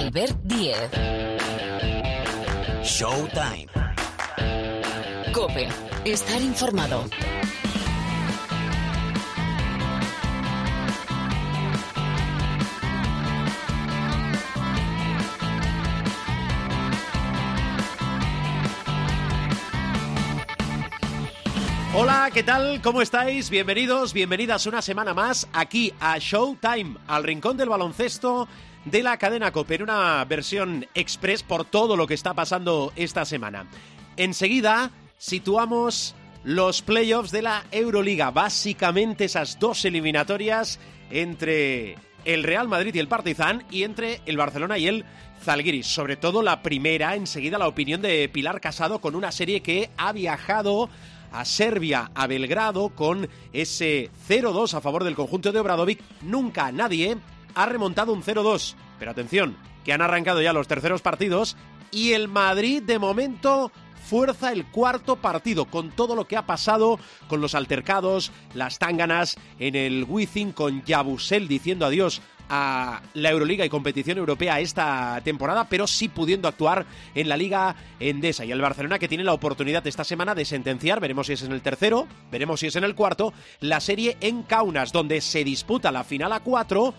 Albert Diez. Showtime. Cope. Estar informado. Hola, ¿qué tal? ¿Cómo estáis? Bienvenidos, bienvenidas una semana más aquí a Showtime, al rincón del baloncesto de la cadena COPE, una versión express por todo lo que está pasando esta semana. Enseguida situamos los playoffs de la Euroliga, básicamente esas dos eliminatorias entre el Real Madrid y el Partizan y entre el Barcelona y el Zalgiris. Sobre todo la primera, enseguida la opinión de Pilar Casado con una serie que ha viajado a Serbia, a Belgrado, con ese 0-2 a favor del conjunto de Obradovic. Nunca nadie ha remontado un 0-2. Pero atención, que han arrancado ya los terceros partidos y el Madrid de momento fuerza el cuarto partido con todo lo que ha pasado con los altercados, las tánganas en el Wizzing con Yabusel diciendo adiós a la Euroliga y competición europea esta temporada, pero sí pudiendo actuar en la Liga Endesa. Y el Barcelona que tiene la oportunidad esta semana de sentenciar, veremos si es en el tercero, veremos si es en el cuarto, la serie en Kaunas, donde se disputa la final a cuatro,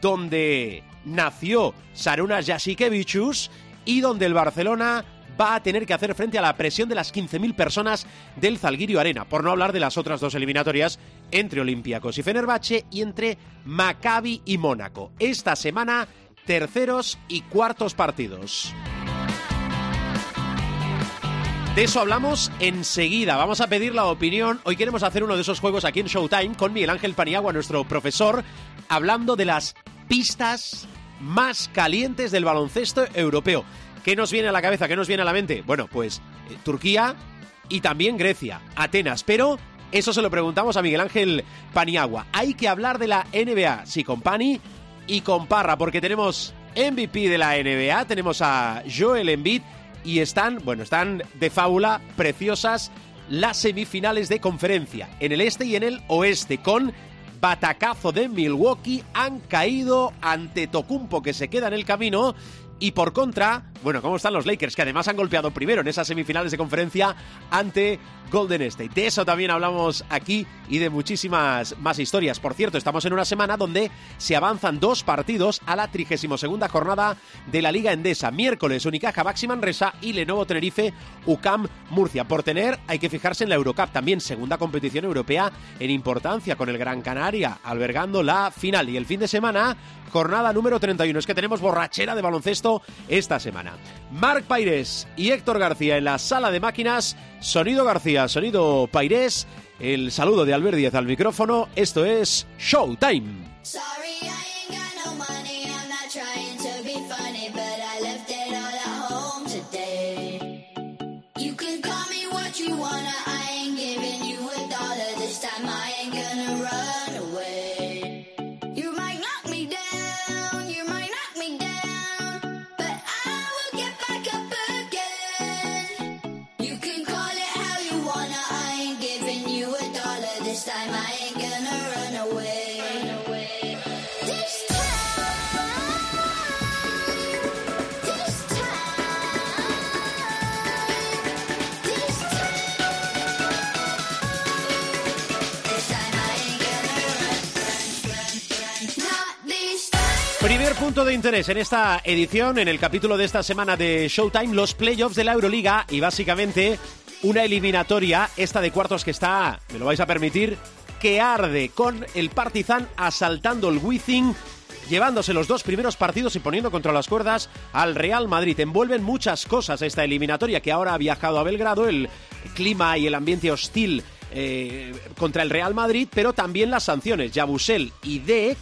donde nació Sarunas Jasikevichus y donde el Barcelona va a tener que hacer frente a la presión de las 15.000 personas del Zalgirio Arena, por no hablar de las otras dos eliminatorias entre Olympiacos y Fenerbahce y entre Maccabi y Mónaco. Esta semana, terceros y cuartos partidos. De eso hablamos enseguida. Vamos a pedir la opinión. Hoy queremos hacer uno de esos juegos aquí en Showtime con Miguel Ángel Paniagua, nuestro profesor, hablando de las pistas más calientes del baloncesto europeo. ¿Qué nos viene a la cabeza? ¿Qué nos viene a la mente? Bueno, pues eh, Turquía y también Grecia, Atenas, pero eso se lo preguntamos a Miguel Ángel Paniagua. Hay que hablar de la NBA, sí, con Pani y con Parra, porque tenemos MVP de la NBA, tenemos a Joel Embiid y están, bueno, están de fábula preciosas las semifinales de conferencia en el este y en el oeste con batacazo de Milwaukee han caído ante Tocumpo que se queda en el camino y por contra, bueno, ¿cómo están los Lakers? Que además han golpeado primero en esas semifinales de conferencia ante Golden State. De eso también hablamos aquí y de muchísimas más historias. Por cierto, estamos en una semana donde se avanzan dos partidos a la 32 jornada de la Liga Endesa. Miércoles, Unicaja Baxi Manresa y Lenovo Tenerife UCAM Murcia. Por tener, hay que fijarse en la Eurocup, también segunda competición europea en importancia con el Gran Canaria albergando la final. Y el fin de semana, jornada número 31. Es que tenemos borrachera de baloncesto esta semana. Marc Paires y Héctor García en la sala de máquinas. Sonido García, sonido Paires. El saludo de Albert Díaz al micrófono. Esto es Showtime. Sorry, I ain't got no money. I'm not Primer punto de interés en esta edición, en el capítulo de esta semana de Showtime, los playoffs de la Euroliga y básicamente una eliminatoria, esta de cuartos que está, me lo vais a permitir, que arde con el Partizan asaltando el Wizzing, llevándose los dos primeros partidos y poniendo contra las cuerdas al Real Madrid. Envuelven muchas cosas esta eliminatoria que ahora ha viajado a Belgrado, el clima y el ambiente hostil eh, contra el Real Madrid, pero también las sanciones. Yabusel y Deek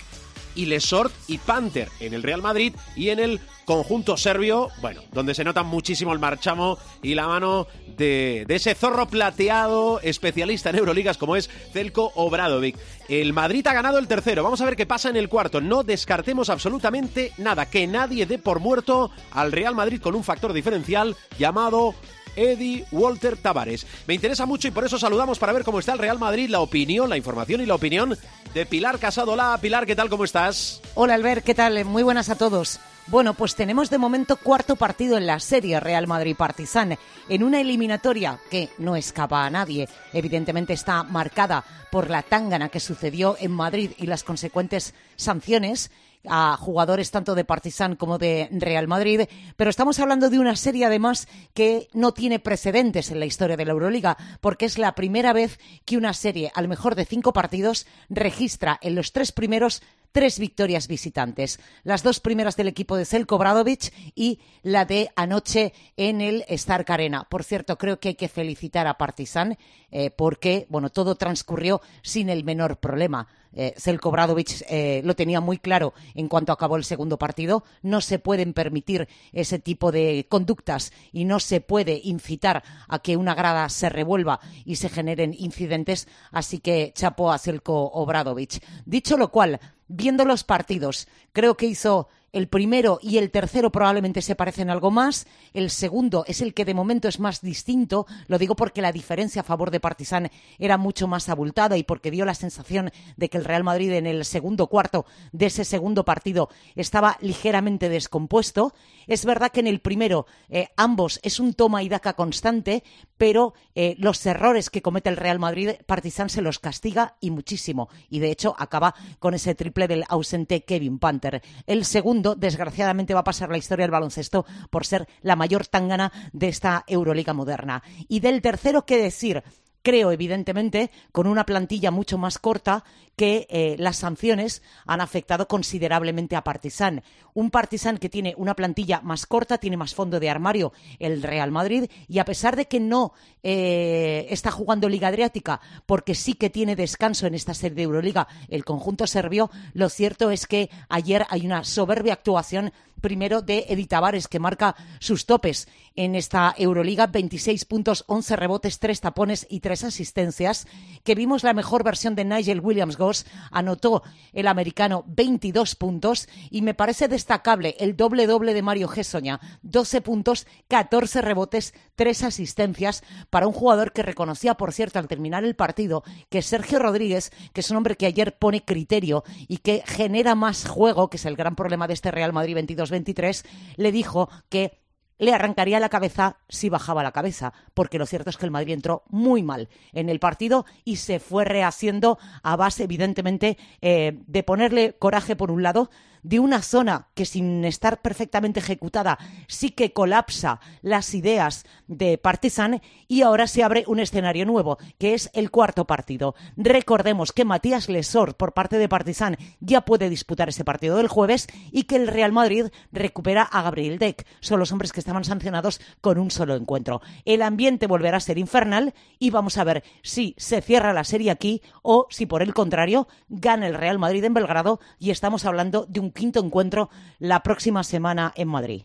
y Lesort y Panther en el Real Madrid y en el conjunto serbio, bueno, donde se nota muchísimo el marchamo y la mano de, de ese zorro plateado especialista en Euroligas como es Zelko Obradovic. El Madrid ha ganado el tercero, vamos a ver qué pasa en el cuarto. No descartemos absolutamente nada, que nadie dé por muerto al Real Madrid con un factor diferencial llamado Eddie Walter Tavares. Me interesa mucho y por eso saludamos para ver cómo está el Real Madrid, la opinión, la información y la opinión de Pilar Casado. Hola, Pilar, ¿qué tal? ¿Cómo estás? Hola Albert, ¿qué tal? Muy buenas a todos. Bueno, pues tenemos de momento cuarto partido en la serie Real Madrid-Partizan, en una eliminatoria que no escapa a nadie. Evidentemente está marcada por la tángana que sucedió en Madrid y las consecuentes sanciones a jugadores tanto de Partizan como de Real Madrid, pero estamos hablando de una serie además que no tiene precedentes en la historia de la Euroliga, porque es la primera vez que una serie, al mejor de cinco partidos, registra en los tres primeros tres victorias visitantes. Las dos primeras del equipo de Zelko Bradovic y la de anoche en el Stark Arena. Por cierto, creo que hay que felicitar a Partizan eh, porque, bueno, todo transcurrió sin el menor problema. Eh, Zelko Bradovic eh, lo tenía muy claro en cuanto acabó el segundo partido. No se pueden permitir ese tipo de conductas y no se puede incitar a que una grada se revuelva y se generen incidentes. Así que chapo a Zelko Obradovic. Dicho lo cual, viendo los partidos, creo que hizo el primero y el tercero probablemente se parecen algo más. El segundo es el que de momento es más distinto. Lo digo porque la diferencia a favor de Partizan era mucho más abultada y porque dio la sensación de que el Real Madrid en el segundo cuarto de ese segundo partido estaba ligeramente descompuesto. Es verdad que en el primero eh, ambos es un toma y daca constante, pero eh, los errores que comete el Real Madrid, Partizan se los castiga y muchísimo. Y de hecho acaba con ese triple del ausente Kevin Panther. El segundo desgraciadamente, va a pasar la historia del baloncesto por ser la mayor tangana de esta Euroliga moderna. Y del tercero, ¿qué decir? Creo, evidentemente, con una plantilla mucho más corta que eh, las sanciones han afectado considerablemente a Partizan. Un Partizan que tiene una plantilla más corta, tiene más fondo de armario el Real Madrid y a pesar de que no eh, está jugando Liga Adriática porque sí que tiene descanso en esta serie de Euroliga el conjunto serbio, lo cierto es que ayer hay una soberbia actuación primero de Edith Tavares, que marca sus topes en esta Euroliga, 26 puntos, 11 rebotes, 3 tapones y 3 asistencias, que vimos la mejor versión de Nigel Williams-Goss, anotó el americano 22 puntos. Y me parece destacable el doble-doble de Mario Gessoña, 12 puntos, 14 rebotes, 3 asistencias para un jugador que reconocía, por cierto, al terminar el partido, que Sergio Rodríguez, que es un hombre que ayer pone criterio y que genera más juego, que es el gran problema de este Real Madrid 22 23, le dijo que le arrancaría la cabeza si bajaba la cabeza, porque lo cierto es que el Madrid entró muy mal en el partido y se fue rehaciendo a base, evidentemente, eh, de ponerle coraje por un lado, de una zona que sin estar perfectamente ejecutada sí que colapsa las ideas de Partizan y ahora se abre un escenario nuevo, que es el cuarto partido. Recordemos que Matías Lesor por parte de Partizan ya puede disputar ese partido del jueves y que el Real Madrid recupera a Gabriel Deck. Son los hombres que estaban sancionados con un solo encuentro. El ambiente volverá a ser infernal y vamos a ver si se cierra la serie aquí o si por el contrario gana el Real Madrid en Belgrado y estamos hablando de un quinto encuentro la próxima semana en Madrid.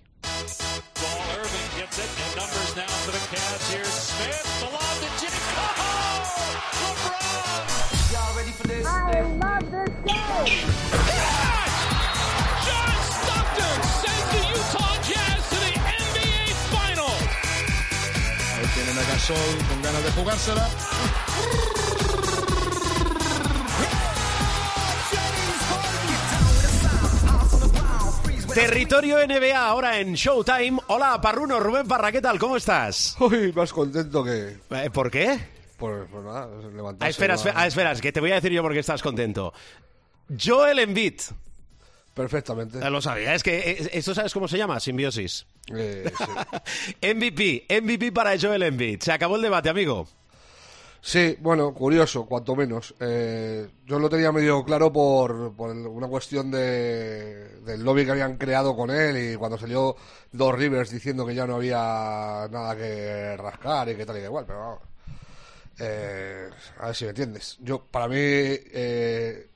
Gasol con ganas de jugársela. Territorio NBA ahora en Showtime. Hola, Parruno, Rubén Parra, ¿qué tal? ¿Cómo estás? Uy, más contento que. Eh, ¿Por qué? Por, por nada, levantarse. Ah, espera, espera, ah, espera, que te voy a decir yo por qué estás contento. Joel Embiid. Perfectamente. Eh, Lo sabía, es que eh, esto sabes cómo se llama, simbiosis. Eh, sí. MVP, MVP para Joel Embiid. Se acabó el debate, amigo. Sí, bueno, curioso, cuanto menos. Eh, yo lo tenía medio claro por, por una cuestión de, del lobby que habían creado con él y cuando salió Dos Rivers diciendo que ya no había nada que rascar y que tal y que igual, pero vamos. Eh, a ver si me entiendes. Yo, para mí, eh,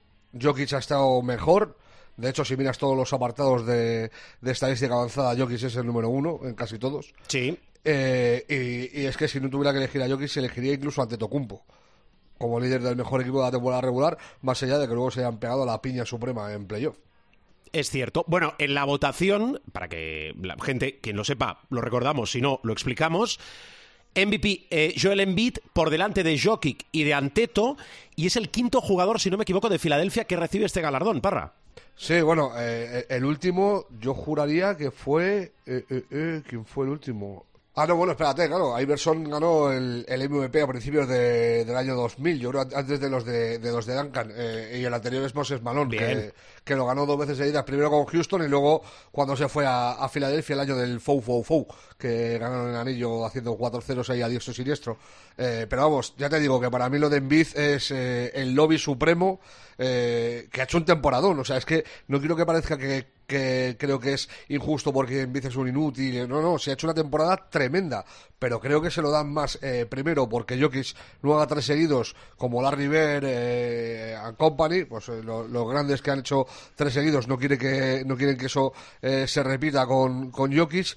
Jokic ha estado mejor. De hecho, si miras todos los apartados de, de estadística avanzada, Jokic es el número uno en casi todos. Sí. Eh, y, y es que si no tuviera que elegir a Jokic, se elegiría incluso ante Tocumpo como líder del mejor equipo de la temporada regular, más allá de que luego se hayan pegado la piña suprema en playoff. Es cierto. Bueno, en la votación, para que la gente, quien lo sepa, lo recordamos, si no, lo explicamos. MVP eh, Joel Embiid por delante de Jokic y de Anteto y es el quinto jugador, si no me equivoco, de Filadelfia que recibe este galardón, Parra. Sí, bueno, eh, el último yo juraría que fue... eh, eh, eh, ¿Quién fue el último? Ah, no, bueno, espérate, claro, Iverson ganó el, el MVP a principios de- del año 2000, yo creo antes de los de, de los de Duncan, eh, y el anterior es Moses Malone, que, que lo ganó dos veces seguidas, primero con Houston y luego cuando se fue a, a Filadelfia el año del Fou Fou Fou, que ganaron el anillo haciendo 4-0 ahí a diestro y siniestro. Eh, pero vamos, ya te digo que para mí lo de Embiid es eh, el lobby supremo eh, que ha hecho un temporadón, o sea, es que no quiero que parezca que, que creo que es injusto porque Embiid es un inútil, no, no, se ha hecho una temporada tremenda, pero creo que se lo dan más eh, primero porque Jokic no haga tres seguidos como Larry Bird eh, and Company, pues eh, lo- los grandes que han hecho tres seguidos no quiere que no quieren que eso eh, se repita con, con Jokic,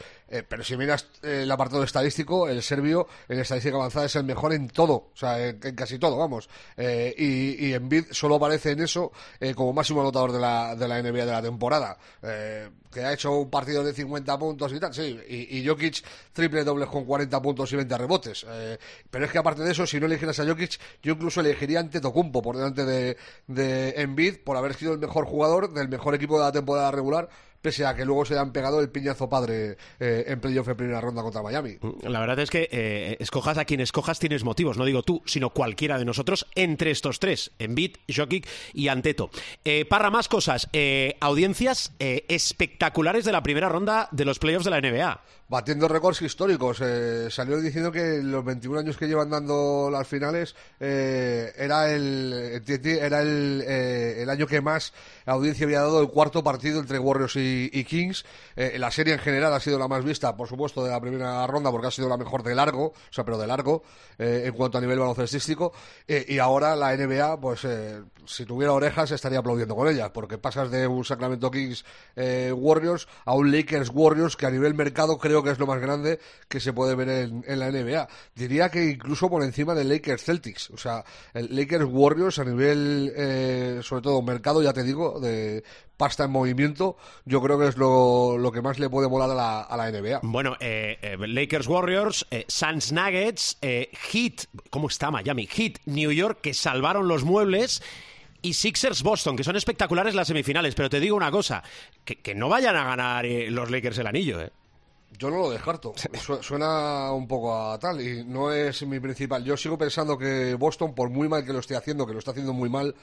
pero si miras el apartado estadístico, el serbio en estadística avanzada es el mejor en todo, o sea, en, en casi todo, vamos. Y, y Embiid solo aparece en eso como máximo anotador de la, de la NBA de la temporada. Que ha hecho un partido de 50 puntos y tal, sí. Y, y Jokic triple dobles con 40 puntos y 20 rebotes. Eh, pero es que aparte de eso, si no eligieras a Jokic, yo incluso elegiría ante Tocumpo por delante de, de Embiid por haber sido el mejor jugador del mejor equipo de la temporada regular pese a que luego se le han pegado el piñazo padre eh, en playoff en primera ronda contra Miami. La verdad es que eh, escojas a quien escojas tienes motivos, no digo tú, sino cualquiera de nosotros entre estos tres, Embiid, Jokic y Anteto. Eh, Parra, más cosas. Eh, audiencias espectaculares de la primera ronda de los playoffs de la NBA. Batiendo récords históricos. Salió diciendo que los 21 años que llevan dando las finales era el era el, el año que más audiencia había dado el cuarto partido entre Warriors y, y Kings. Eh, la serie en general ha sido la más vista, por supuesto, de la primera ronda porque ha sido la mejor de largo, o sea, pero de largo eh, en cuanto a nivel baloncestístico. Eh, y ahora la NBA, pues eh, si tuviera orejas estaría aplaudiendo con ella, porque pasas de un Sacramento Kings Warriors a un Lakers Warriors que a nivel mercado creo que es lo más grande que se puede ver en, en la NBA. Diría que incluso por encima del Lakers Celtics. O sea, el Lakers Warriors a nivel, sobre todo mercado, ya te digo, de pasta en movimiento, yo creo que es lo, lo que más le puede volar a la, a la NBA. Bueno, eh, eh, Lakers Warriors, eh, Suns Nuggets, eh, Heat, ¿cómo está Miami? Heat, New York, que salvaron los muebles. Y Sixers Boston, que son espectaculares las semifinales. Pero te digo una cosa, que, que no vayan a ganar eh, los Lakers el anillo, ¿eh? Yo no lo descarto. Su- Suena un poco a tal y no es mi principal. Yo sigo pensando que Boston, por muy mal que lo esté haciendo, que lo está haciendo muy mal,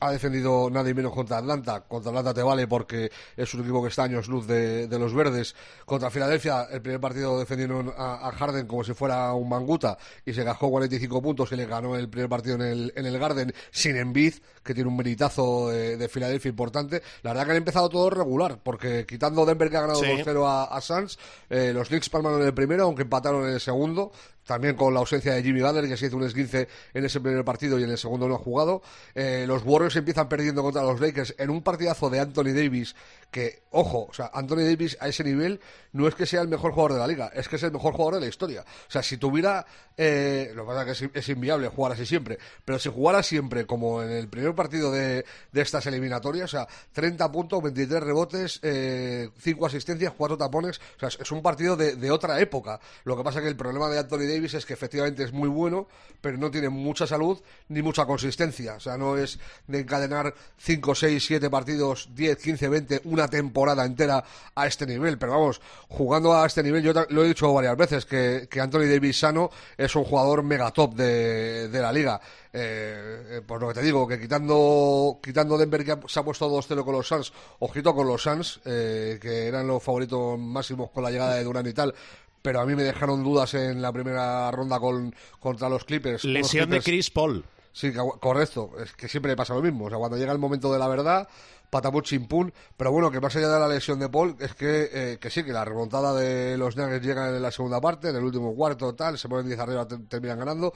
ha defendido nada y menos contra Atlanta. Contra Atlanta te vale porque es un equipo que está años luz de, de los verdes. Contra Filadelfia, el primer partido defendieron a, a Harden como si fuera un manguta y se gastó 45 puntos y le ganó el primer partido en el, en el Garden sin Embiid, que tiene un meritazo de, de Filadelfia importante. La verdad que han empezado todo regular porque quitando Denver que ha ganado Sí. 2-0 a, a Suns, eh, los Knicks palmaron en el primero, aunque empataron en el segundo. También con la ausencia de Jimmy Butler, que se hizo un esguince en ese primer partido y en el segundo no ha jugado. Eh, los Warriors empiezan perdiendo contra los Lakers en un partidazo de Anthony Davis, que, ojo, o sea, Anthony Davis a ese nivel no es que sea el mejor jugador de la liga, es que es el mejor jugador de la historia. O sea, si tuviera, eh, lo que pasa es que es, es inviable jugar así siempre, pero si jugara siempre como en el primer partido de, de estas eliminatorias, o sea, 30 puntos, 23 rebotes, 5 asistencias, 4 tapones, o sea, es, es un partido de, de otra época. Lo que pasa que el problema de Anthony Davis es que efectivamente es muy bueno, pero no tiene mucha salud ni mucha consistencia. O sea, no es de encadenar 5, 6, 7 partidos, 10, 15, 20, una temporada entera a este nivel. Pero vamos, jugando a este nivel, yo lo he dicho varias veces, que, que Anthony Davis sano es un jugador mega top de, de la liga. Eh, eh, por lo que te digo, que quitando quitando Denver que ha- se ha puesto 2-0 con los Suns, ojito con los Suns, eh, que eran los favoritos máximos con la llegada de Durant y tal, pero a mí me dejaron dudas en la primera ronda con, contra los Clippers. Lesión de Clippers- Chris Paul. Sí, correcto. Es que siempre le pasa lo mismo. O sea, cuando llega el momento de la verdad, pataput chimpún. Pero bueno, que más allá de la lesión de Paul, es que, eh, que sí, que la remontada de los Nuggets llega en la segunda parte, en el último cuarto, tal, se ponen 10 arriba, te- terminan ganando.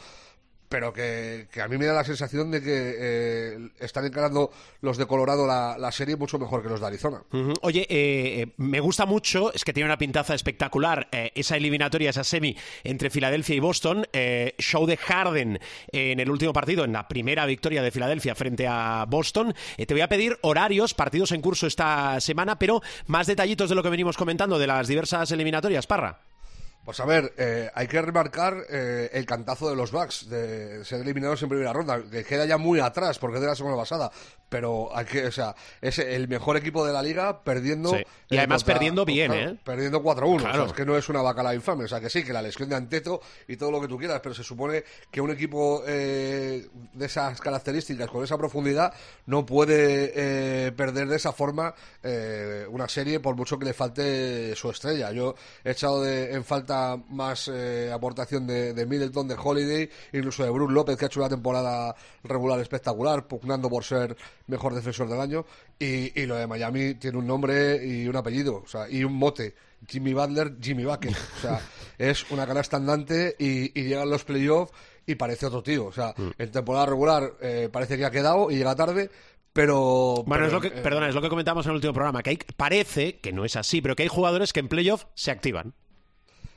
Pero que, que a mí me da la sensación de que eh, están encarando los de Colorado la, la serie mucho mejor que los de Arizona. Oye, eh, eh, me gusta mucho, es que tiene una pintaza espectacular eh, esa eliminatoria, esa semi entre Filadelfia y Boston. eh, show de Harden en el último partido, en la primera victoria de Filadelfia frente a Boston. Te voy a pedir horarios, partidos en curso esta semana, pero más detallitos de lo que venimos comentando de las diversas eliminatorias, Parra. Pues a ver, eh, hay que remarcar eh, el cantazo de los Bucks de ser eliminados en primera ronda, que queda ya muy atrás porque es de la semana pasada, pero hay que, o sea, es el mejor equipo de la liga perdiendo. Sí. Y además perdiendo bien, ¿eh? Perdiendo 4-1, o sea, Claro. es que no es una bacala infame, o sea, que sí, que la lesión de Anteto y todo lo que tú quieras, pero se supone que un equipo eh, de esas características, con esa profundidad, no puede eh, perder de esa forma eh, una serie por mucho que le falte su estrella. Yo he echado de- en falta más eh, aportación de, de Middleton, de Holiday, incluso de Bruce López, que ha hecho una temporada regular espectacular, pugnando por ser mejor defensor del año. Y, y lo de Miami tiene un nombre y un apellido, o sea, y un mote. Jimmy Butler, Jimmy Bucket. O sea, es una canasta andante y, y llegan los playoffs y parece otro tío. O sea, Mm. en temporada regular eh, parece que ha quedado y llega tarde, pero... Bueno, pero, es lo que, eh, perdona, es lo que comentamos en el último programa, que hay, parece que no es así, pero que hay jugadores que en playoff se activan.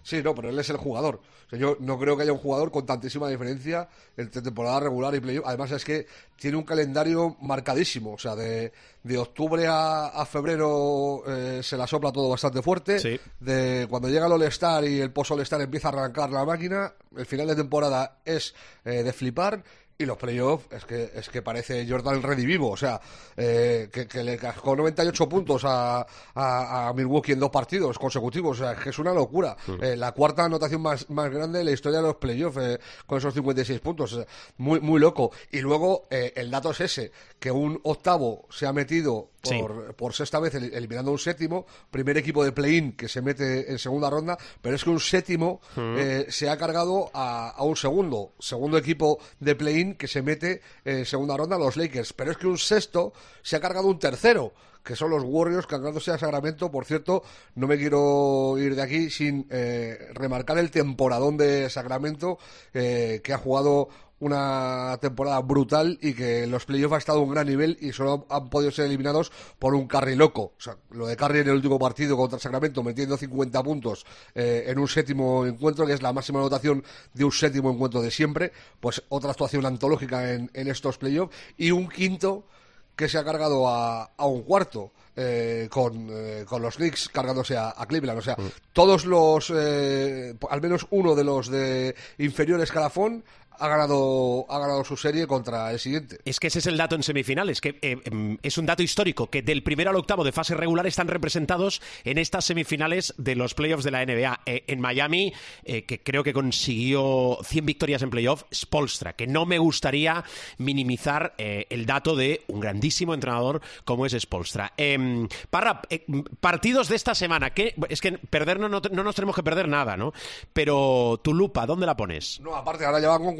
Sí, no, pero él es el jugador. O sea, yo no creo que haya un jugador con tantísima diferencia entre temporada regular y playoff. Además es que tiene un calendario marcadísimo. O sea, de, de octubre a, a febrero eh, se la sopla todo bastante fuerte. Sí. De cuando llega el All-Star y el post-All-Star empieza a arrancar la máquina, el final de temporada es eh, de flipar. Y los playoffs es que, es que parece Jordan redivivo, o sea, eh, que, que le cascó 98 puntos a, a, a Milwaukee en dos partidos consecutivos, o sea, es que es una locura. Eh, la cuarta anotación más, más grande de la historia de los playoffs, eh, con esos 56 puntos, muy, muy loco. Y luego eh, el dato es ese, que un octavo se ha metido Sí. por, por sexta vez el- eliminando un séptimo, primer equipo de play-in que se mete en segunda ronda, pero es que un séptimo eh, se ha cargado a, a un segundo, segundo equipo de play-in que se mete en segunda ronda, los Lakers, pero es que un sexto se ha cargado un tercero que son los Warriors cargándose a Sacramento. Por cierto, no me quiero ir de aquí sin eh, remarcar el temporadón de Sacramento, eh, que ha jugado una temporada brutal y que en los playoffs ha estado a un gran nivel y solo han podido ser eliminados por un Curry loco. O sea, lo de Curry en el último partido contra Sacramento metiendo 50 puntos eh, en un séptimo encuentro, que es la máxima anotación de un séptimo encuentro de siempre, pues otra actuación antológica en, en estos playoffs y un quinto que se ha cargado a, a un cuarto. eh, con, eh, con los Knicks cargándose a, a Cleveland. O sea, todos los, eh, al menos uno de los de inferior escalafón ha ganado, ha ganado su serie contra el siguiente. Es que ese es el dato en semifinales, que eh, em, es un dato histórico, que del primero al octavo de fase regular están representados en estas semifinales de los playoffs de la NBA. Eh, en Miami, eh, que creo que consiguió 100 victorias en playoff, Spolstra, que no me gustaría minimizar el dato de un grandísimo entrenador como es Spolstra. Em, Parra, partidos de esta semana, que es que perder no, no, no nos tenemos que perder nada, ¿no? Pero tu lupa, ¿dónde la pones? No, aparte, ahora ya van con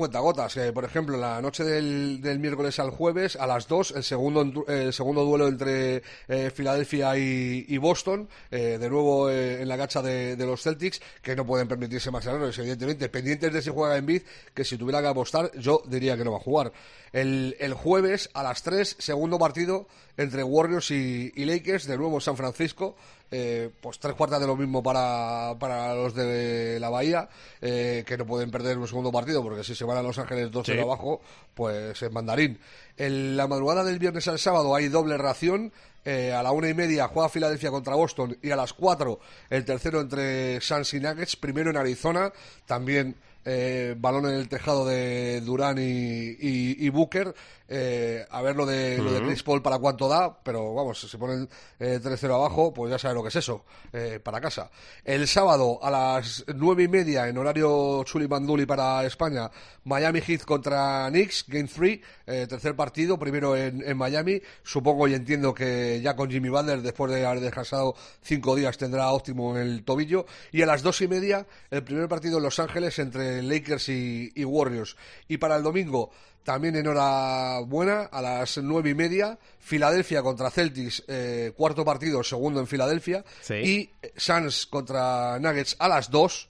Eh, por ejemplo, la noche del, del miércoles al jueves, a las 2, el segundo, el segundo duelo entre eh, Filadelfia y, y Boston. eh, de nuevo eh, en la gacha de, de los Celtics, que no pueden permitirse más errores, evidentemente. Pendientes de si juega en Bid, que si tuviera que apostar, yo diría que no va a jugar. El, el jueves a las 3, segundo partido entre Warriors y, y Lakers, de nuevo San Francisco. Eh, pues tres cuartas de lo mismo para, para los de la Bahía, eh, que no pueden perder un segundo partido, porque si se van a Los Ángeles 2-0 Sí. abajo, pues en mandarín. En la madrugada del viernes al sábado hay doble ración. eh, a la una y media juega Filadelfia contra Boston y a las cuatro el tercero entre Suns y Nuggets, primero en Arizona, también eh, balón en el tejado de Durán y, y, y Booker. Eh, a ver lo de, lo de Chris Paul para cuánto da, pero vamos, si se ponen eh, 3-0 abajo, pues ya sabe lo que es eso, eh, para casa. El sábado a las nueve y media, en horario Chuli Banduli para España, Miami Heat contra Knicks, Game 3, eh, tercer partido, primero en, en Miami. Supongo y entiendo que ya con Jimmy Butler, después de haber descansado cinco días, tendrá óptimo en el tobillo. Y a las dos y media, el primer partido en Los Ángeles entre Lakers y, y Warriors. Y para el domingo, también en hora buena, a las nueve y media, Filadelfia contra Celtics, eh, cuarto partido, segundo en Filadelfia. Sí. Y Suns contra Nuggets a las dos.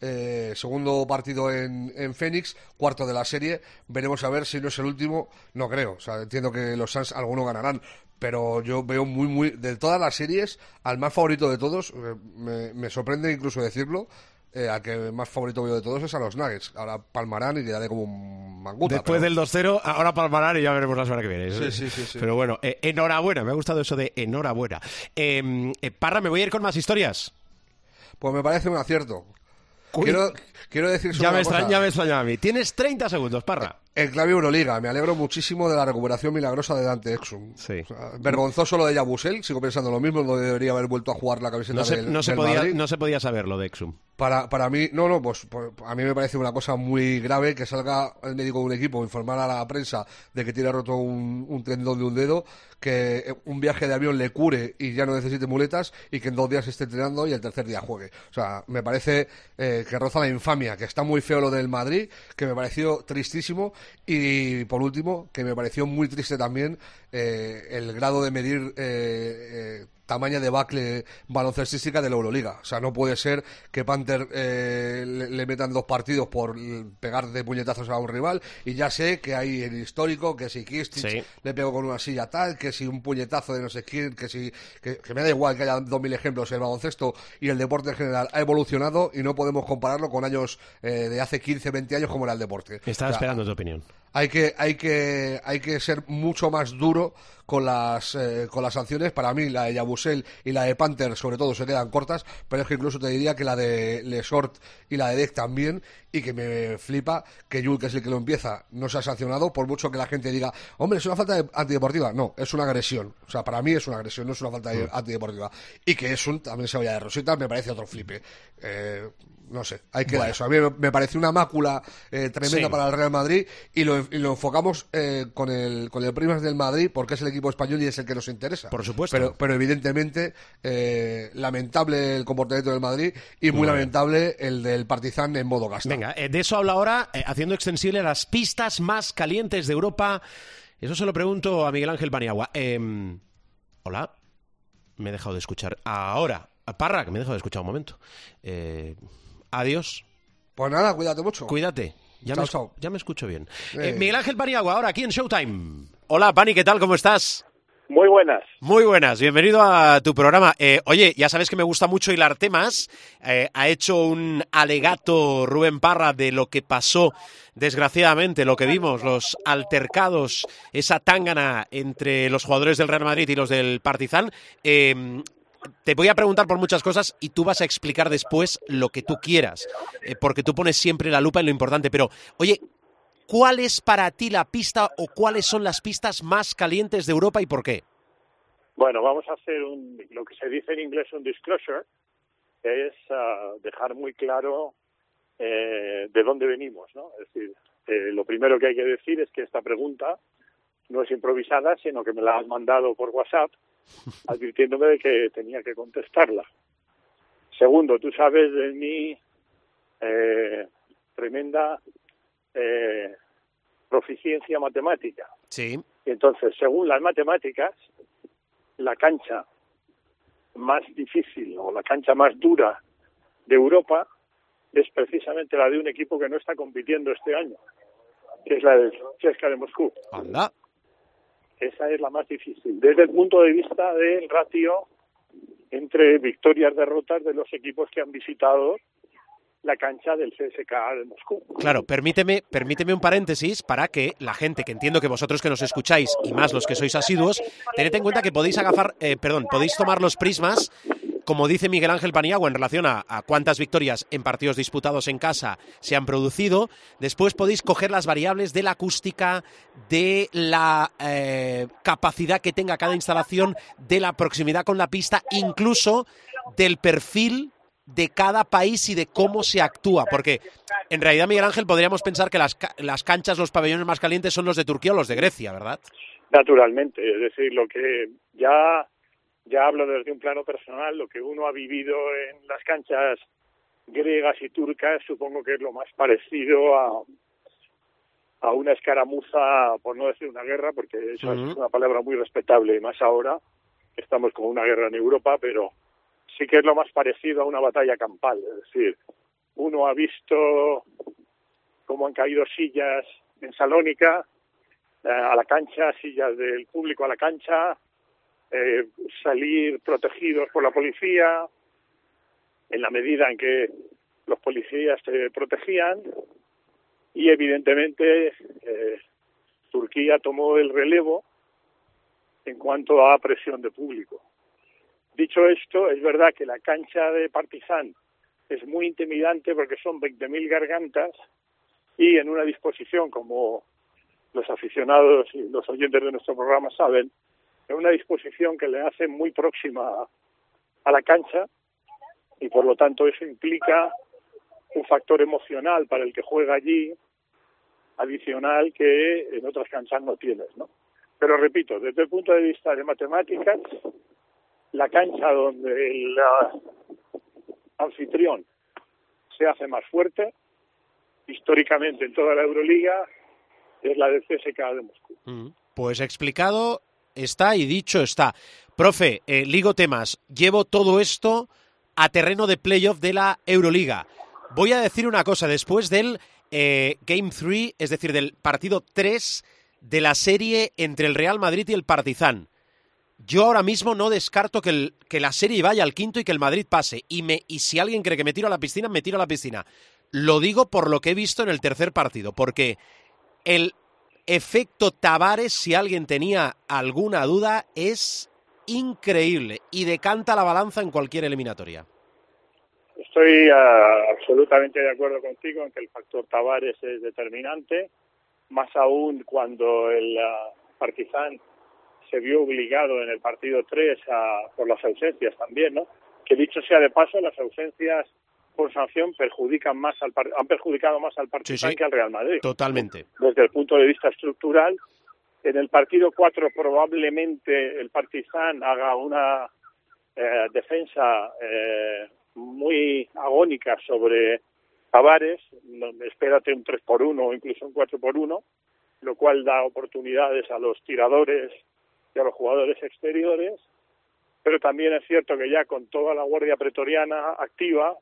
eh, segundo partido en, en Phoenix, cuarto de la serie. Veremos a ver si no es el último. No creo. O sea, entiendo que los Suns alguno ganarán. Pero yo veo muy, muy. De todas las series, al más favorito de todos, eh, me, me sorprende incluso decirlo. Eh, al que más favorito veo de todos es a los Nuggets. Ahora palmarán y quedaré como un manguta. Después pero- del 2-0, ahora palmarán y ya veremos la semana que viene. Sí, sí, sí, sí. Pero bueno, eh, enhorabuena, me ha gustado eso de enhorabuena. Eh, eh, Parra, me voy a ir con más historias. Pues me parece un acierto. quiero, quiero decir Ya me, extraña, ya me extrañaba a mí. Tienes 30 segundos, Parra. En clave Euroliga, me alegro muchísimo de la recuperación milagrosa de Dante Exum. Sí. O sea, vergonzoso lo de Yabusel, sigo pensando lo mismo, no debería haber vuelto a jugar la camiseta No se, del, no, se del podía, Madrid. no se podía saber lo de Exum. Para, para mí, no, no, pues, pues, a mí me parece una cosa muy grave que salga el médico de un equipo informar a la prensa de que tiene roto un, un tendón de un dedo, que eh, un viaje de avión le cure y ya no necesite muletas y que en dos días esté entrenando y el tercer día juegue. O sea, me parece eh, que roza la infamia, que está muy feo lo del Madrid, que me pareció tristísimo y por último, que me pareció muy triste también eh, el grado de medir eh, eh, tamaña debacle baloncestística de la Euroliga. O sea, no puede ser que Panther eh, le, le metan dos partidos por pegar de puñetazos a un rival y ya sé que hay el histórico, que si Kistich Sí. le pegó con una silla tal, que si un puñetazo de no sé quién, que si que, que me da igual que haya dos mil ejemplos, el baloncesto y el deporte en general ha evolucionado y no podemos compararlo con años eh, de hace 15, 20 años como era el deporte. Estaba O sea, esperando tu opinión. Hay que hay que hay que ser mucho más duro con las eh, con las sanciones. Para mí la de Yabusel y la de Panther sobre todo se quedan cortas pero es que incluso te diría que la de Lesort y la de Deck también y que me flipa que Yul que es el que lo empieza no se ha sancionado por mucho que la gente diga hombre es una falta de- antideportiva no es una agresión. O sea para mí es una agresión no es una falta de- antideportiva. Y que es un también se vaya de rosita me parece otro flipe. Eh, no sé, hay que dar eso. A mí me- pareció una mácula eh, tremenda Sí. para el Real Madrid y lo, y lo enfocamos eh, con el con el Primas del Madrid porque es el equipo español y es el que nos interesa. Por supuesto. Pero, pero evidentemente eh, lamentable el comportamiento del Madrid y muy, lamentable el del Partizan en modo gasta. Venga, de eso habla ahora, haciendo extensible las pistas más calientes de Europa. Eso se lo pregunto a Miguel Ángel Paniagua. Em, hola, me he dejado de escuchar. Ahora, Parra, que me he dejado de escuchar un momento. Eh, adiós, Pues nada, cuídate mucho. cuídate. Ya, Chao, me, chao. ya me escucho bien. Eh. Eh, Miguel Ángel Paniagua, ahora aquí en Showtime. Hola, Pani, ¿qué tal? ¿Cómo estás? Muy buenas. Muy buenas, bienvenido a tu programa. Eh, oye, ya sabes que me gusta mucho hilar temas. Eh, ha hecho un alegato Rubén Parra de lo que pasó, desgraciadamente, lo que vimos, los altercados, esa tángana entre los jugadores del Real Madrid y los del Partizan. Eh, te voy a preguntar por muchas cosas y tú vas a explicar después lo que tú quieras, eh, porque tú pones siempre la lupa en lo importante. Pero, oye, ¿cuál es para ti la pista o cuáles son las pistas más calientes de Europa y por qué? Bueno, vamos a hacer un, lo que se dice en inglés un disclosure, es ah, dejar muy claro eh, de dónde venimos, ¿no? Es decir, eh, lo primero que hay que decir es que esta pregunta no es improvisada, sino que me la han mandado por WhatsApp advirtiéndome de que tenía que contestarla. Segundo, tú sabes de mi eh, tremenda eh, proficiencia matemática. Sí. Entonces, según las matemáticas, la cancha más difícil o la cancha más dura de Europa es precisamente la de un equipo que no está compitiendo este año, que es la del CSKA de Moscú. Anda. Esa es la más difícil, desde el punto de vista del ratio entre victorias derrotas de los equipos que han visitado la cancha del CSKA de Moscú. Claro, permíteme, permíteme un paréntesis para que la gente, que entiendo que vosotros que nos escucháis y más los que sois asiduos, tened en cuenta que podéis agafar, eh, perdón, podéis tomar los prismas, como dice Miguel Ángel Paniagua en relación a, cuántas victorias en partidos disputados en casa se han producido. Después podéis coger las variables de la acústica, de la eh, capacidad que tenga cada instalación, de la proximidad con la pista, incluso del perfil de cada país y de cómo se actúa. Porque en realidad, Miguel Ángel, podríamos pensar que las, las canchas, los pabellones más calientes son los de Turquía o los de Grecia, ¿verdad? Naturalmente, es decir, lo que ya ya hablo desde un plano personal, lo que uno ha vivido en las canchas griegas y turcas, supongo que es lo más parecido a a una escaramuza, por no decir una guerra, porque eso Ujú. es una palabra muy respetable, y más ahora que estamos con una guerra en Europa, pero sí que es lo más parecido a una batalla campal, es decir, uno ha visto cómo han caído sillas en Salónica, eh, a la cancha, sillas del público a la cancha, eh, salir protegidos por la policía, en la medida en que los policías te protegían, y evidentemente eh, Turquía tomó el relevo en cuanto a presión de público. Dicho esto, es verdad que la cancha de Partizan es muy intimidante porque son 20.000 gargantas y en una disposición, como los aficionados y los oyentes de nuestro programa saben, en una disposición que le hace muy próxima a la cancha y por lo tanto eso implica un factor emocional para el que juega allí adicional que en otras canchas no tienes, ¿no? Pero repito, desde el punto de vista de matemáticas, la cancha donde el uh, anfitrión se hace más fuerte, históricamente en toda la Euroliga, es la del CSK de Moscú. Mm, Pues explicado está y dicho está. Profe, eh, ligo temas. Llevo todo esto a terreno de playoff de la Euroliga. Voy a decir una cosa. Después del eh, Game 3, es decir, del partido 3 de la serie entre el Real Madrid y el Partizan. Yo ahora mismo no descarto que, la serie vaya al quinto y que el Madrid pase. Y, y si alguien cree que me tiro a la piscina, me tiro a la piscina. Lo digo por lo que he visto en el tercer partido, porque el efecto Tavares, si alguien tenía alguna duda, es increíble y decanta la balanza en cualquier eliminatoria. Estoy ah, absolutamente de acuerdo contigo en que el factor Tavares es determinante, más aún cuando el ah, Partizan se vio obligado en el partido 3 a, por las ausencias también, ¿no? Que dicho sea de paso, las ausencias por sanción perjudican más al par- han perjudicado más al Partizan sí. que al Real Madrid. Totalmente. Desde el punto de vista estructural, en el partido 4 probablemente el Partizan haga una eh, defensa eh, muy agónica sobre Tavares, espérate un 3 por 1 o incluso un 4 por 1, lo cual da oportunidades a los tiradores y a los jugadores exteriores, pero también es cierto que ya con toda la guardia pretoriana activa,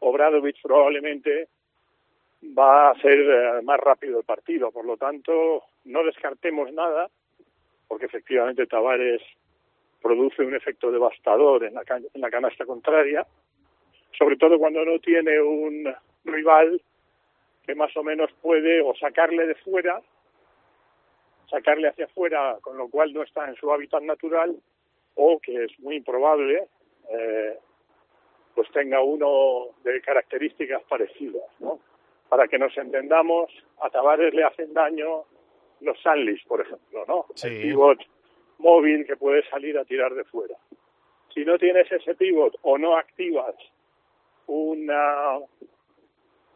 Obradovic probablemente va a ser eh, más rápido el partido, por lo tanto no descartemos nada, porque efectivamente Tavares produce un efecto devastador en la, en la canasta contraria, sobre todo cuando no tiene un rival que más o menos puede o sacarle de fuera, sacarle hacia afuera, con lo cual no está en su hábitat natural, o que es muy improbable, eh, pues tenga uno de características parecidas, ¿no? Para que nos entendamos, a Tavares le hacen daño los Sanlis, por ejemplo, ¿no? Sí. El pivot móvil que puede salir a tirar de fuera. Si no tienes ese pivot o no activas una,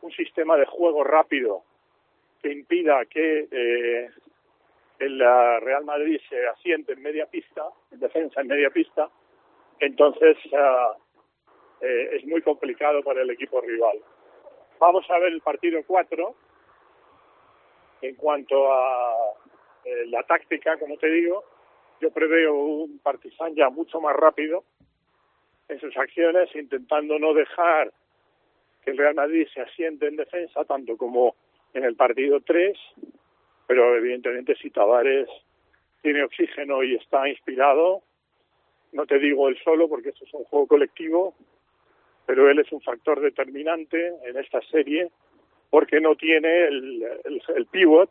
un sistema de juego rápido que impida que eh, el Real Madrid se asiente en media pista, en defensa en media pista, entonces ah, eh, es muy complicado para el equipo rival. Vamos a ver el partido 4. En cuanto a eh, la táctica, como te digo, yo preveo un Partizan ya mucho más rápido en sus acciones, intentando no dejar que el Real Madrid se asiente en defensa, tanto como en el partido 3, pero evidentemente si Tavares tiene oxígeno y está inspirado, no te digo él solo porque esto es un juego colectivo, pero él es un factor determinante en esta serie porque no tiene el, el, pivot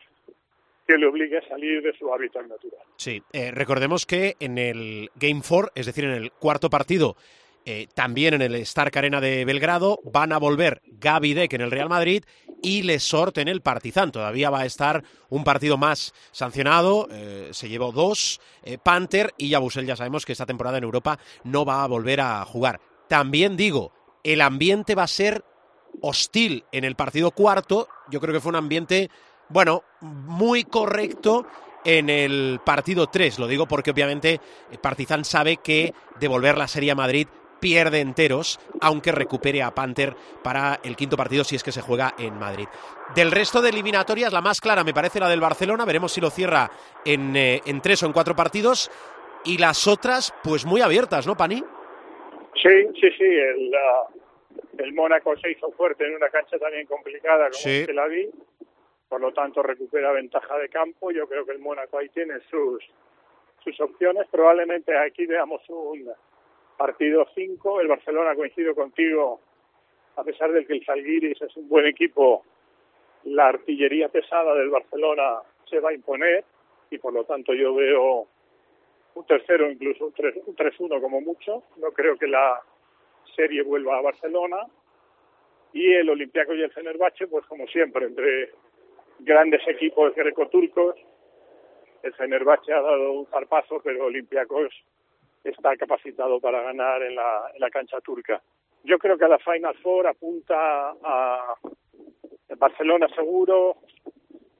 que le obligue a salir de su hábitat natural. Sí, eh, recordemos que en el Game 4, es decir, en el cuarto partido, eh, también en el Stark Arena de Belgrado, van a volver Gaby Deck en el Real Madrid y Lesort en el Partizan. Todavía va a estar un partido más sancionado, eh, se llevó dos, Panther y Yabusel ya sabemos que esta temporada en Europa no va a volver a jugar. También digo, el ambiente va a ser hostil en el partido cuarto, yo creo que fue un ambiente, bueno, muy correcto en el partido 3. Lo digo porque obviamente Partizan sabe que devolver la Serie a Madrid pierde enteros, aunque recupere a Panther para el quinto partido si es que se juega en Madrid. Del resto de eliminatorias, la más clara me parece la del Barcelona, veremos si lo cierra en, eh, en tres o en cuatro partidos, y las otras, pues muy abiertas, ¿no, Pani? Sí, sí, sí, el, uh, el Mónaco se hizo fuerte en una cancha también complicada como Sí. Tel Aviv, por lo tanto recupera ventaja de campo, yo creo que el Mónaco ahí tiene sus, sus opciones, probablemente aquí veamos un partido 5, el Barcelona coincido contigo, a pesar de que el Salguiris es un buen equipo, la artillería pesada del Barcelona se va a imponer y por lo tanto yo veo un tercero, incluso un 3 un 3-1 como mucho. No creo que la serie vuelva a Barcelona y el Olympiacos y el Fenerbahce, pues como siempre, entre grandes equipos greco-turcos. El Fenerbahce ha dado un zarpazo, pero Olympiacos está capacitado para ganar en la, en la cancha turca. Yo creo que la Final Four apunta a Barcelona seguro,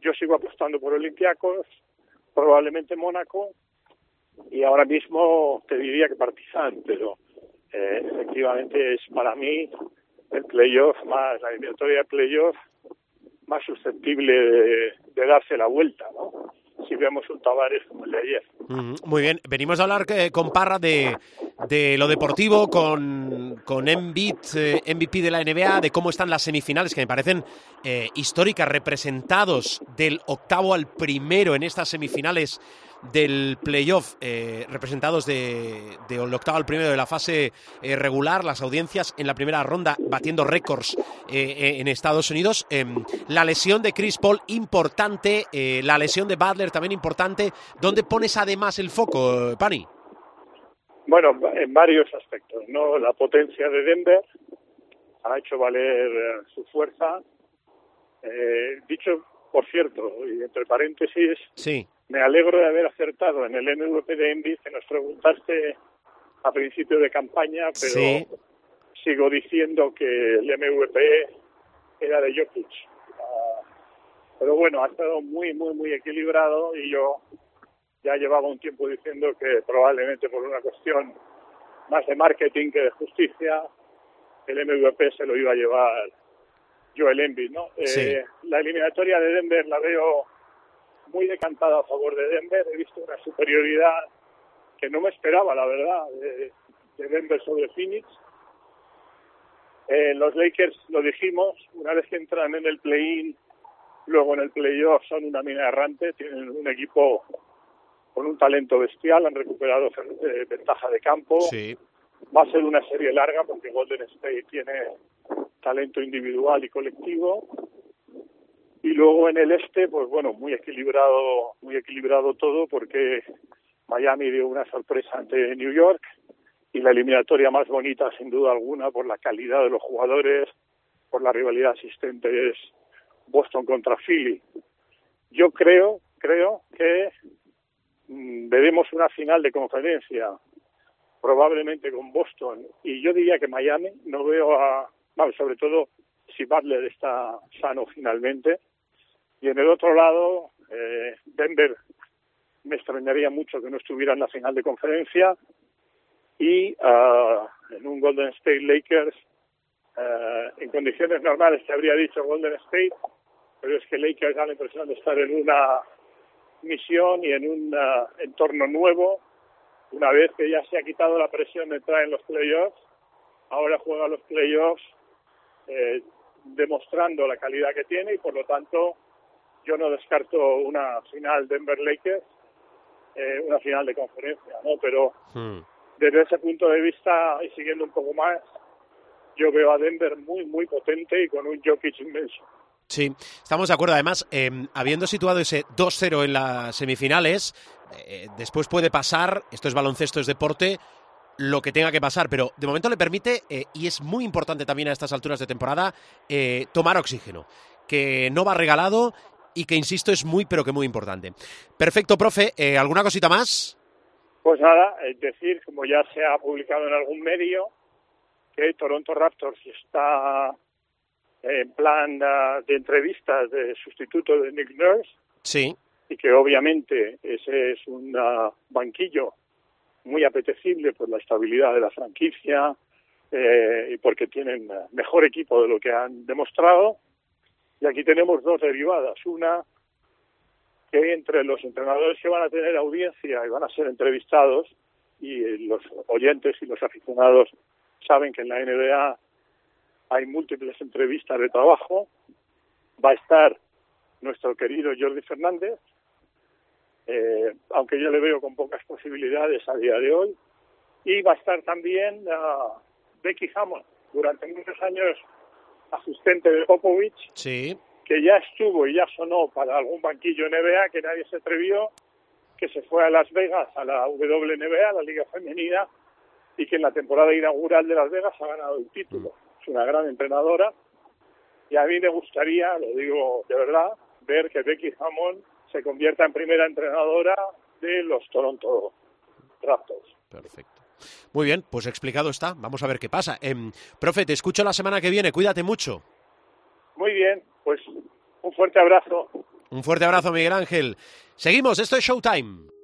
yo sigo apostando por Olympiacos, probablemente Mónaco, y ahora mismo te diría que Partizan, pero eh, efectivamente es para mí el playoff más, la eliminatoria de playoff más susceptible de, darse la vuelta, ¿no? Si vemos un Tavares como el de ayer. Muy bien, venimos a hablar eh, con Parra de, de lo deportivo, con, con Embiid, eh, MVP de la NBA, de cómo están las semifinales, que me parecen eh, históricas, representados del octavo al primero en estas semifinales del playoff, eh, representados de, octavo al primero de la fase eh, regular, las audiencias en la primera ronda batiendo récords eh, en Estados Unidos. Em, la lesión de Chris Paul importante, eh, la lesión de Butler también importante. ¿Dónde pones además el foco, Pani? Bueno, en varios aspectos, ¿no? La potencia de Denver ha hecho valer eh, su fuerza. Eh, dicho, por cierto, y entre paréntesis, Sí. me alegro de haber acertado en el MVP de Envid que nos preguntaste a principio de campaña, pero Sí. sigo diciendo que el MVP era de Jokic. Ah, pero bueno, ha estado muy, muy, muy equilibrado y yo ya llevaba un tiempo diciendo que probablemente por una cuestión más de marketing que de justicia, el MVP se lo iba a llevar Joel Embiid, ¿no? Sí. Eh, la eliminatoria de Denver la veo muy decantada a favor de Denver. He visto una superioridad que no me esperaba, la verdad, de, de Denver sobre Phoenix. Eh, los Lakers, lo dijimos, una vez que entran en el play-in, luego en el playoff son una mina errante, tienen un equipo con un talento bestial, han recuperado eh, ventaja de campo. Sí. Va a ser una serie larga porque Golden State tiene talento individual y colectivo. Y luego en el este, pues bueno, muy equilibrado, muy equilibrado todo porque Miami dio una sorpresa ante New York y la eliminatoria más bonita sin duda alguna por la calidad de los jugadores, por la rivalidad asistente es Boston contra Philly. Yo creo, creo que mm, veremos una final de conferencia probablemente con Boston y yo diría que Miami no veo a sobre todo si Butler está sano finalmente. Y en el otro lado eh, Denver me extrañaría mucho que no estuviera en la final de conferencia. Y ah, en un Golden State Lakers eh, en condiciones normales te habría dicho Golden State pero es que Lakers da la impresión de estar en una misión y en un ah, entorno nuevo. Una vez que ya se ha quitado la presión de entrar en los playoffs, ahora juega los playoffs eh, demostrando la calidad que tiene y por lo tanto yo no descarto una final Denver Lakers, eh, una final de conferencia, ¿no? Pero Hmm. desde ese punto de vista y siguiendo un poco más, yo veo a Denver muy, muy potente y con un Jokic inmenso. Sí, estamos de acuerdo. Además, eh, habiendo situado ese 2-0 en las semifinales, eh, después puede pasar, esto es baloncesto, es deporte, lo que tenga que pasar, pero de momento le permite, eh, y es muy importante también a estas alturas de temporada, eh, tomar oxígeno, que no va regalado y que, insisto, es muy, pero que muy importante. Perfecto, profe. Eh, ¿Alguna cosita más? Pues nada, es decir, como ya se ha publicado en algún medio, que Toronto Raptors está en plan de entrevistas de sustituto de Nick Nurse Sí. y que obviamente ese es un ah, banquillo muy apetecible por la estabilidad de la franquicia eh, y porque tienen mejor equipo de lo que han demostrado. Y aquí tenemos dos derivadas. Una, que entre los entrenadores que van a tener audiencia y van a ser entrevistados, y eh, los oyentes y los aficionados saben que en la NBA hay múltiples entrevistas de trabajo, va a estar nuestro querido Jordi Fernández, eh, aunque yo le veo con pocas posibilidades a día de hoy, y va a estar también ah, Becky Hammond, durante muchos años asistente de Popovich, Sí. que ya estuvo y ya sonó para algún banquillo NBA que nadie se atrevió, que se fue a Las Vegas, a la WNBA, a la Liga Femenina, y que en la temporada inaugural de Las Vegas ha ganado el título. Es una gran entrenadora y a mí me gustaría, lo digo de verdad, ver que Becky Hammond se convierta en primera entrenadora de los Toronto Raptors. Perfecto. Muy bien, pues explicado está. Vamos a ver qué pasa. Em, profe, te escucho la semana que viene. Cuídate mucho. Muy bien, pues un fuerte abrazo. Un fuerte abrazo, Miguel Ángel. Seguimos, esto es Showtime.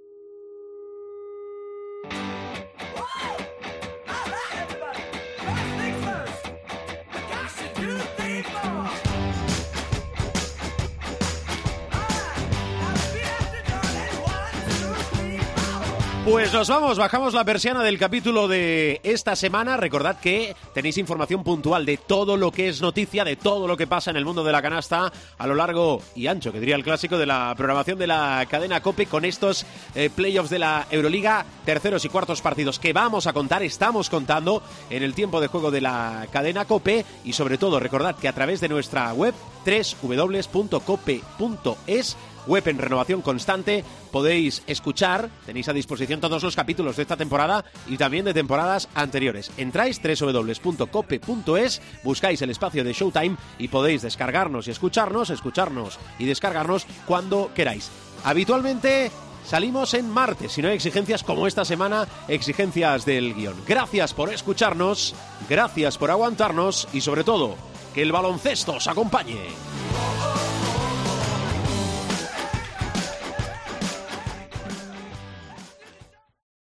Pues nos vamos, bajamos la persiana del capítulo de esta semana. Recordad que tenéis información puntual de todo lo que es noticia, de todo lo que pasa en el mundo de la canasta a lo largo y ancho, que diría el clásico de la programación de la cadena COPE con estos eh, playoffs de la Euroliga, terceros y cuartos partidos que vamos a contar, estamos contando en el tiempo de juego de la cadena COPE y sobre todo recordad que a través de nuestra web www.cope.es web en renovación constante. Podéis escuchar, tenéis a disposición todos los capítulos de esta temporada y también de temporadas anteriores. Entráis www.cope.es, buscáis el espacio de Showtime y podéis descargarnos y escucharnos, escucharnos y descargarnos cuando queráis. Habitualmente salimos en martes, si no hay exigencias como esta semana, exigencias del guion. Gracias por escucharnos, gracias por aguantarnos y sobre todo, que el baloncesto os acompañe.